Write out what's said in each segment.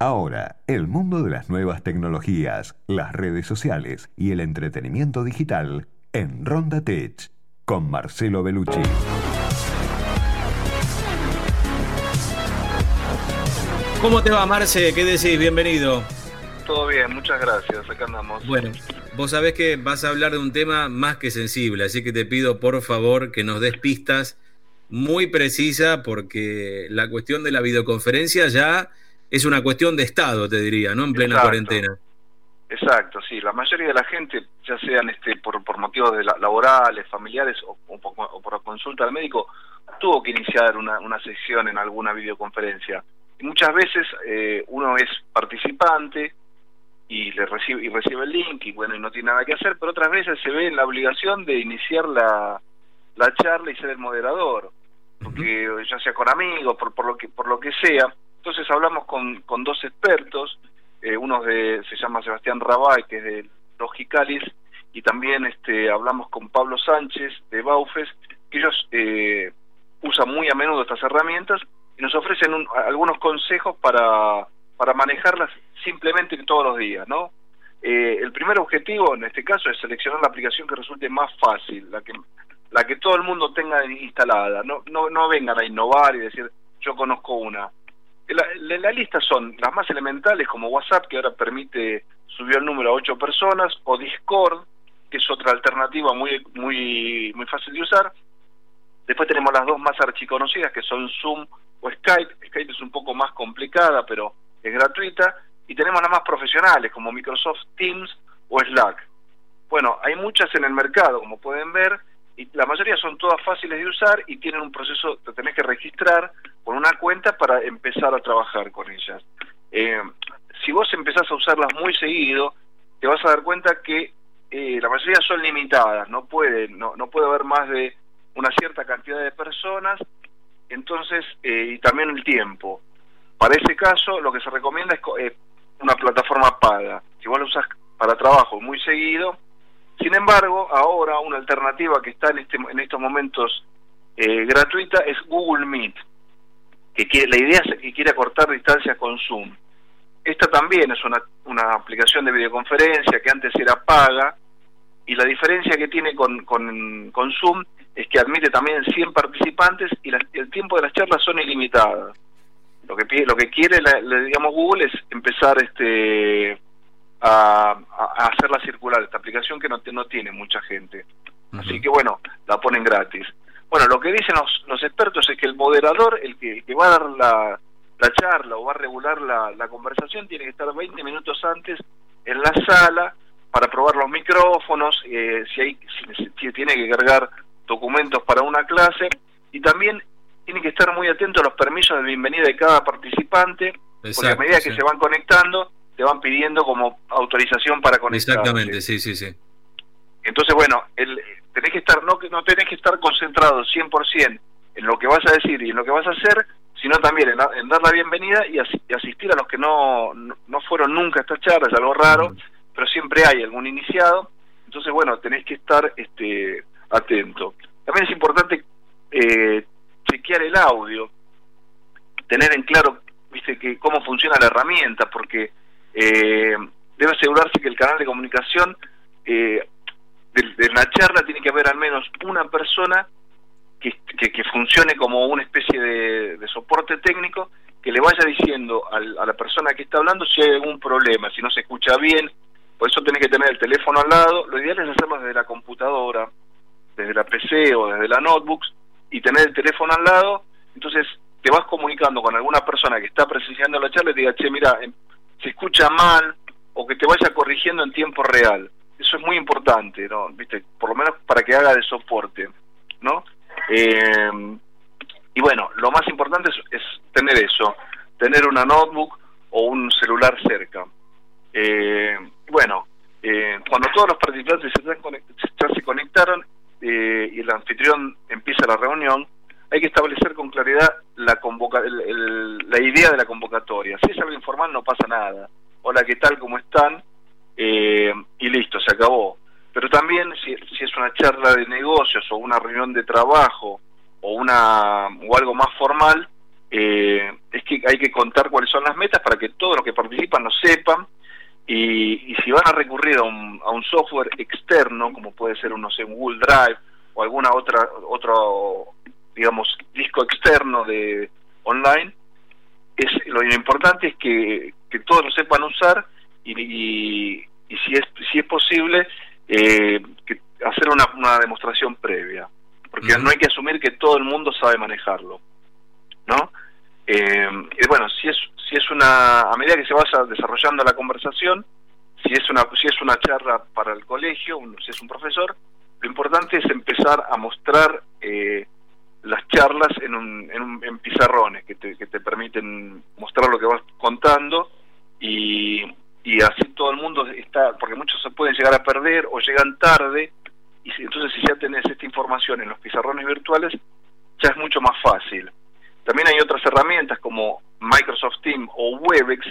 Ahora, el mundo de las nuevas tecnologías, las redes sociales y el entretenimiento digital en Ronda Tech con Marcelo Bellucci. ¿Cómo te va, Marce? ¿Qué decís? Bienvenido. Todo bien, muchas gracias. Acá andamos. Bueno, vos sabés que vas a hablar de un tema más que sensible, así que te pido por favor que nos des pistas muy precisa porque la cuestión de la videoconferencia ya es una cuestión de Estado, te diría, ¿no? En plena cuarentena. Exacto, sí. La mayoría de la gente, ya sean este, por, por motivos de laborales, familiares o, por consulta al médico, tuvo que iniciar una, una sesión en alguna videoconferencia. Y muchas veces eh, uno es participante y le recibe y recibe el link y bueno y no tiene nada que hacer, pero otras veces se ve en la obligación de iniciar la, la charla y ser el moderador, porque ya sea con amigos, por, por lo que por lo que sea. Entonces hablamos con, con dos expertos, eh, uno de se llama Sebastián Rabay, que es de Logicalis, y también este hablamos con Pablo Sánchez de Baufes, que ellos eh, usan muy a menudo estas herramientas y nos ofrecen algunos consejos para, para manejarlas simplemente todos los días, ¿no? Eh, el primer objetivo en este caso es seleccionar la aplicación que resulte más fácil, la que la que todo el mundo tenga instalada, no no no vengan a innovar y decir yo conozco una. La, lista son las más elementales como WhatsApp que ahora permite subir el número a ocho personas o Discord que es otra alternativa muy muy muy fácil de usar. Después tenemos las dos más archiconocidas que son Zoom o Skype. Skype es un poco más complicada, pero es gratuita. Y tenemos las más profesionales, como Microsoft Teams o Slack. Bueno, hay muchas en el mercado, como pueden ver, y la mayoría son todas fáciles de usar y tienen un proceso, te tenés que registrar con una cuenta para empezar a trabajar con ellas. Eh, si vos empezás a usarlas muy seguido, te vas a dar cuenta que eh, la mayoría son limitadas, no puede, no, no puede haber más de una cierta cantidad de personas entonces, eh, y también el tiempo. Para ese caso, lo que se recomienda es eh, una plataforma paga. Si vos la usas para trabajo muy seguido, sin embargo, ahora una alternativa que está en, este, en estos momentos gratuita es Google Meet, que quiere, la idea es que quiere acortar distancias con Zoom. Esta también es una, una aplicación de videoconferencia que antes era paga, y la diferencia que tiene con, con, con Zoom es que admite también 100 participantes y el tiempo de las charlas son ilimitadas. Lo que lo que quiere, digamos, Google es empezar este a, a, hacerla circular, esta aplicación que no, no tiene mucha gente. Así que bueno, la ponen gratis. Bueno, lo que dicen los, los expertos es que el moderador, el que, que va a dar la, la charla o va a regular la, la conversación, tiene que estar 20 minutos antes en la sala para probar los micrófonos, eh, si, hay, si tiene que cargar documentos para una clase y también tiene que estar muy atento a los permisos de bienvenida de cada participante, porque a medida que se van conectando, te van pidiendo como autorización para conectar. Exactamente, sí, sí, sí. Entonces, bueno, el, tenés que estar, no, no tenés que estar concentrado 100% en lo que vas a decir y en lo que vas a hacer, sino también en, dar la bienvenida y, asistir a los que no, no, fueron nunca a estas charlas, algo raro, pero siempre hay algún iniciado. Entonces, bueno, tenés que estar este, atento. También es importante eh, chequear el audio, tener en claro, viste, que cómo funciona la herramienta, porque eh, debe asegurarse que el canal de comunicación eh, de, la charla tiene que haber al menos una persona que, que, funcione como una especie de, soporte técnico que le vaya diciendo a la persona que está hablando si hay algún problema, si no se escucha bien, por eso tenés que tener el teléfono al lado, lo ideal es hacerlo desde la computadora, desde la PC o desde la notebook y tener el teléfono al lado, entonces te vas comunicando con alguna persona que está presenciando la charla y te diga, che, mira, em, se escucha mal o que te vaya corrigiendo en tiempo real. Eso es muy importante, ¿no? ¿Viste? Por lo menos para que haga de soporte, ¿no? Eh, y bueno, lo más importante es, tener eso, tener una notebook o un celular cerca. Eh, bueno, eh, cuando todos los participantes ya se conectaron, eh, y el anfitrión empieza la reunión, hay que establecer con claridad la, convoca la idea de la convocatoria. Si es algo informal no pasa nada. Hola, ¿qué tal? ¿Cómo están? Eh, y acabó. Pero también si, es una charla de negocios o una reunión de trabajo o, una, o algo más formal, eh, es que hay que contar cuáles son las metas para que todos los que participan lo sepan y, si van a recurrir a un, a un, software externo, como puede ser un, no sé, un Google Drive o alguna otra otro digamos disco externo de online, es lo importante es que, que todos lo sepan usar y, y, si es si es posible eh, que hacer una, una demostración previa, porque no hay que asumir que todo el mundo sabe manejarlo, ¿no? Eh, y bueno, si es si es una a medida que se vaya desarrollando la conversación, si es una si es una charla para el colegio, si es un profesor, lo importante es empezar a mostrar eh, las charlas en, un, en, en pizarrones que te, que te permiten mostrar lo que vas contando y, y así todo el mundo está, porque muchos se pueden llegar a perder o llegan tarde, y entonces si ya tenés esta información en los pizarrones virtuales, ya es mucho más fácil. También hay otras herramientas como Microsoft Teams o Webex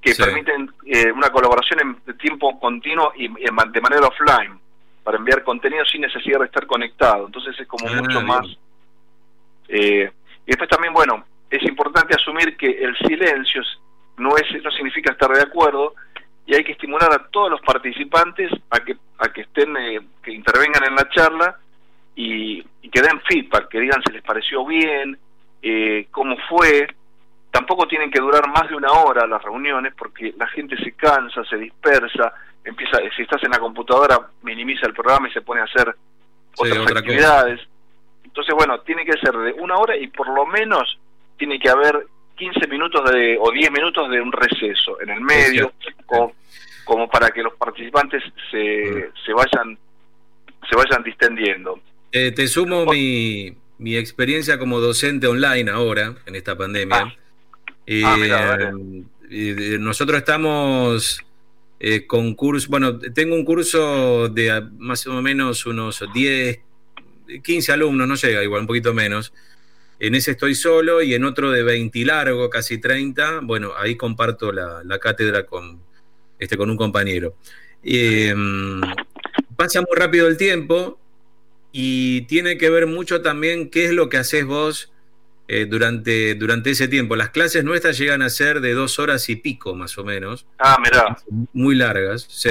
que permiten eh, una colaboración en tiempo continuo y, de manera offline para enviar contenido sin necesidad de estar conectado. Entonces es como ah, mucho más... Eh, y después también, bueno, es importante asumir que el silencio no, es, no significa estar de acuerdo y hay que estimular a todos los participantes a que, a que estén, eh, que intervengan en la charla y, que den feedback, que digan si les pareció bien, eh, cómo fue. Tampoco tienen que durar más de una hora las reuniones porque la gente se cansa, se dispersa, empieza, si estás en la computadora, minimiza el programa y se pone a hacer otras actividades. Entonces, bueno, tiene que ser de una hora y por lo menos tiene que haber 15 minutos de, o 10 minutos de un receso en el medio, como, para que los participantes se, mm. se vayan se vayan distendiendo. Eh, te sumo mi, mi experiencia como docente online ahora, en esta pandemia. Ah. Ah, eh, nosotros estamos eh, con curso, bueno, tengo un curso de más o menos unos 10, 15 alumnos, no llega, igual un poquito menos, en ese estoy solo y en otro de 20 largo, casi 30. Bueno, ahí comparto la, cátedra con, este, con un compañero. Em, pasa muy rápido el tiempo y tiene que ver mucho también qué es lo que haces vos eh, durante, durante ese tiempo. Las clases nuestras llegan a ser de dos horas y pico, más o menos. Ah, mira. Muy largas, sí.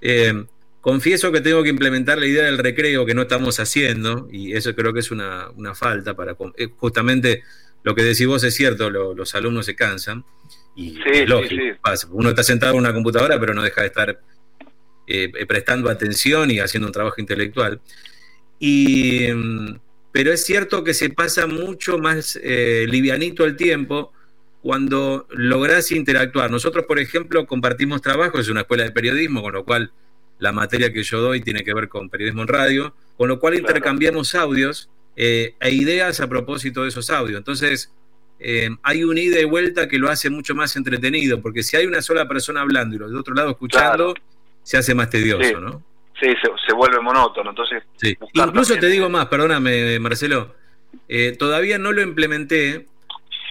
Em, Confieso que tengo que implementar la idea del recreo que no estamos haciendo, y eso creo que es una, falta para eh, justamente lo que decís vos es cierto, los alumnos se cansan, y es lógico, uno está sentado en una computadora, pero no deja de estar eh, prestando atención y haciendo un trabajo intelectual. Y, mm, pero es cierto que se pasa mucho más eh, livianito el tiempo cuando lográs interactuar. Nosotros, por ejemplo, compartimos trabajo, es una escuela de periodismo, con lo cual la materia que yo doy tiene que ver con periodismo en radio, con lo cual intercambiamos audios eh, e ideas a propósito de esos audios. Entonces, eh, hay un ida y vuelta que lo hace mucho más entretenido, porque si hay una sola persona hablando y los de otro lado escuchando, se hace más tedioso, ¿no? Sí, se, vuelve monótono. Entonces, incluso te digo más, perdóname, Marcelo, eh, todavía no lo implementé,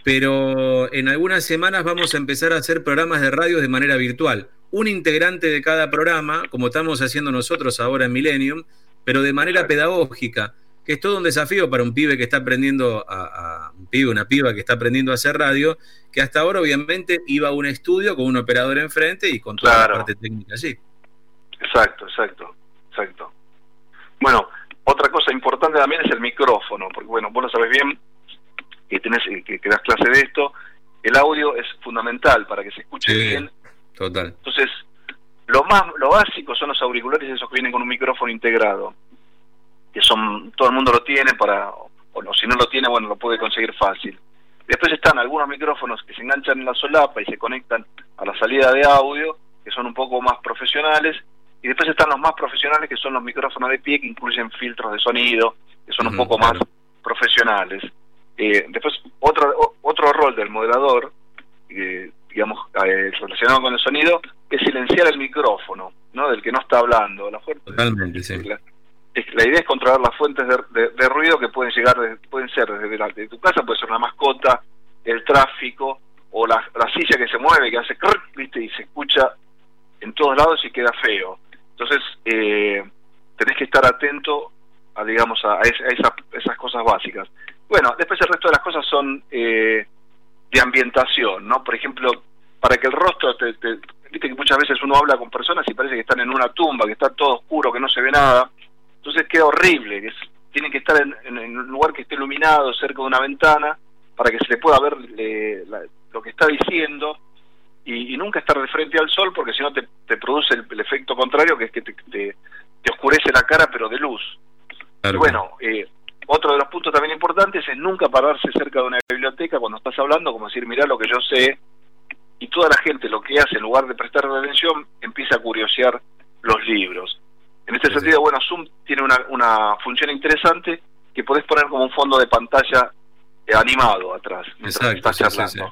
pero en algunas semanas vamos a empezar a hacer programas de radio de manera virtual un integrante de cada programa, como estamos haciendo nosotros ahora en Millennium, pero de manera pedagógica, que es todo un desafío para un pibe que está aprendiendo a, un pibe, una piba que está aprendiendo a hacer radio, que hasta ahora obviamente iba a un estudio con un operador enfrente y con toda la parte técnica allí. Exacto, exacto, exacto. Bueno, otra cosa importante también es el micrófono, porque bueno, vos lo sabés bien, que tenés que, que das clase de esto, el audio es fundamental para que se escuche bien Total. Entonces, lo más lo básico son los auriculares esos que vienen con un micrófono integrado, que son todo el mundo lo tiene para o si no lo tiene, bueno, lo puede conseguir fácil. Después están algunos micrófonos que se enganchan en la solapa y se conectan a la salida de audio, que son un poco más profesionales, y después están los más profesionales que son los micrófonos de pie que incluyen filtros de sonido, que son un poco más profesionales. Eh, después otro otro rol del moderador eh, digamos, eh, relacionado con el sonido, es silenciar el micrófono, ¿no? Del que no está hablando. La Totalmente, sí. La, idea es controlar las fuentes de, ruido que pueden llegar, pueden ser desde la, de tu casa, puede ser una mascota, el tráfico, o la, silla que se mueve, que hace ¿viste? y se escucha en todos lados y queda feo. Entonces, eh, tenés que estar atento a, digamos, a, esas, esas cosas básicas. Bueno, después el resto de las cosas son eh, de ambientación, ¿no? Por ejemplo, para que el rostro, te, viste que muchas veces uno habla con personas y parece que están en una tumba, que está todo oscuro, que no se ve nada, entonces queda horrible, que tienen que estar en, un lugar que esté iluminado, cerca de una ventana, para que se le pueda ver lo que está diciendo y, nunca estar de frente al sol porque si no te, produce el, efecto contrario que es que te, te, oscurece la cara pero de luz. Y bueno, eh, otro de los puntos también importantes es nunca pararse cerca de una biblioteca cuando estás hablando, como decir, mirá lo que yo sé, y toda la gente lo que hace en lugar de prestar atención empieza a curiosear los libros. En este sentido, bueno, Zoom tiene una, una función interesante que podés poner como un fondo de pantalla eh, animado atrás mientras estás charlando.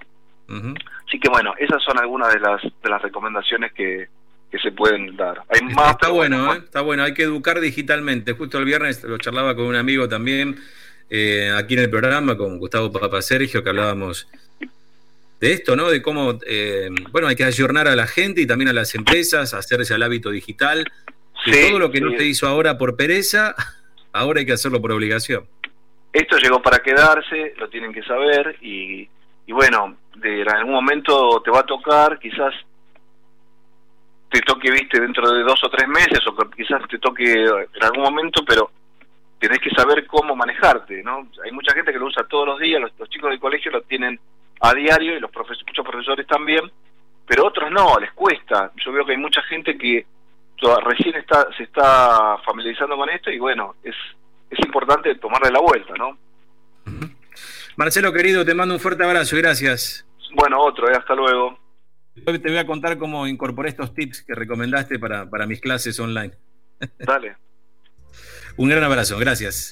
Así que bueno, esas son algunas de las, de las recomendaciones que, que se pueden dar. Hay está, más, está bueno, ¿eh? está bueno, hay que educar digitalmente. Justo el viernes lo charlaba con un amigo también eh, aquí en el programa, con Gustavo Papa Sergio, que hablábamos de esto, ¿no? De cómo, eh, bueno, hay que ayornar a la gente y también a las empresas, hacerse al hábito digital. Que todo lo que no se hizo ahora por pereza, ahora hay que hacerlo por obligación. Esto llegó para quedarse, lo tienen que saber y y bueno, de, en algún momento te va a tocar, quizás te toque, viste, dentro de dos o tres meses, o quizás te toque en algún momento, pero tenés que saber cómo manejarte, ¿no? Hay mucha gente que lo usa todos los días, los, chicos del colegio lo tienen a diario y los muchos profesores también, pero otros no, les cuesta. Yo veo que hay mucha gente que recién está, se está familiarizando con esto y bueno, es, es importante tomarle la vuelta, ¿no? Marcelo, querido, te mando un fuerte abrazo y gracias. Bueno, otro, eh, hasta luego. Hoy te voy a contar cómo incorporé estos tips que recomendaste para, para mis clases online. Dale. un gran abrazo, gracias.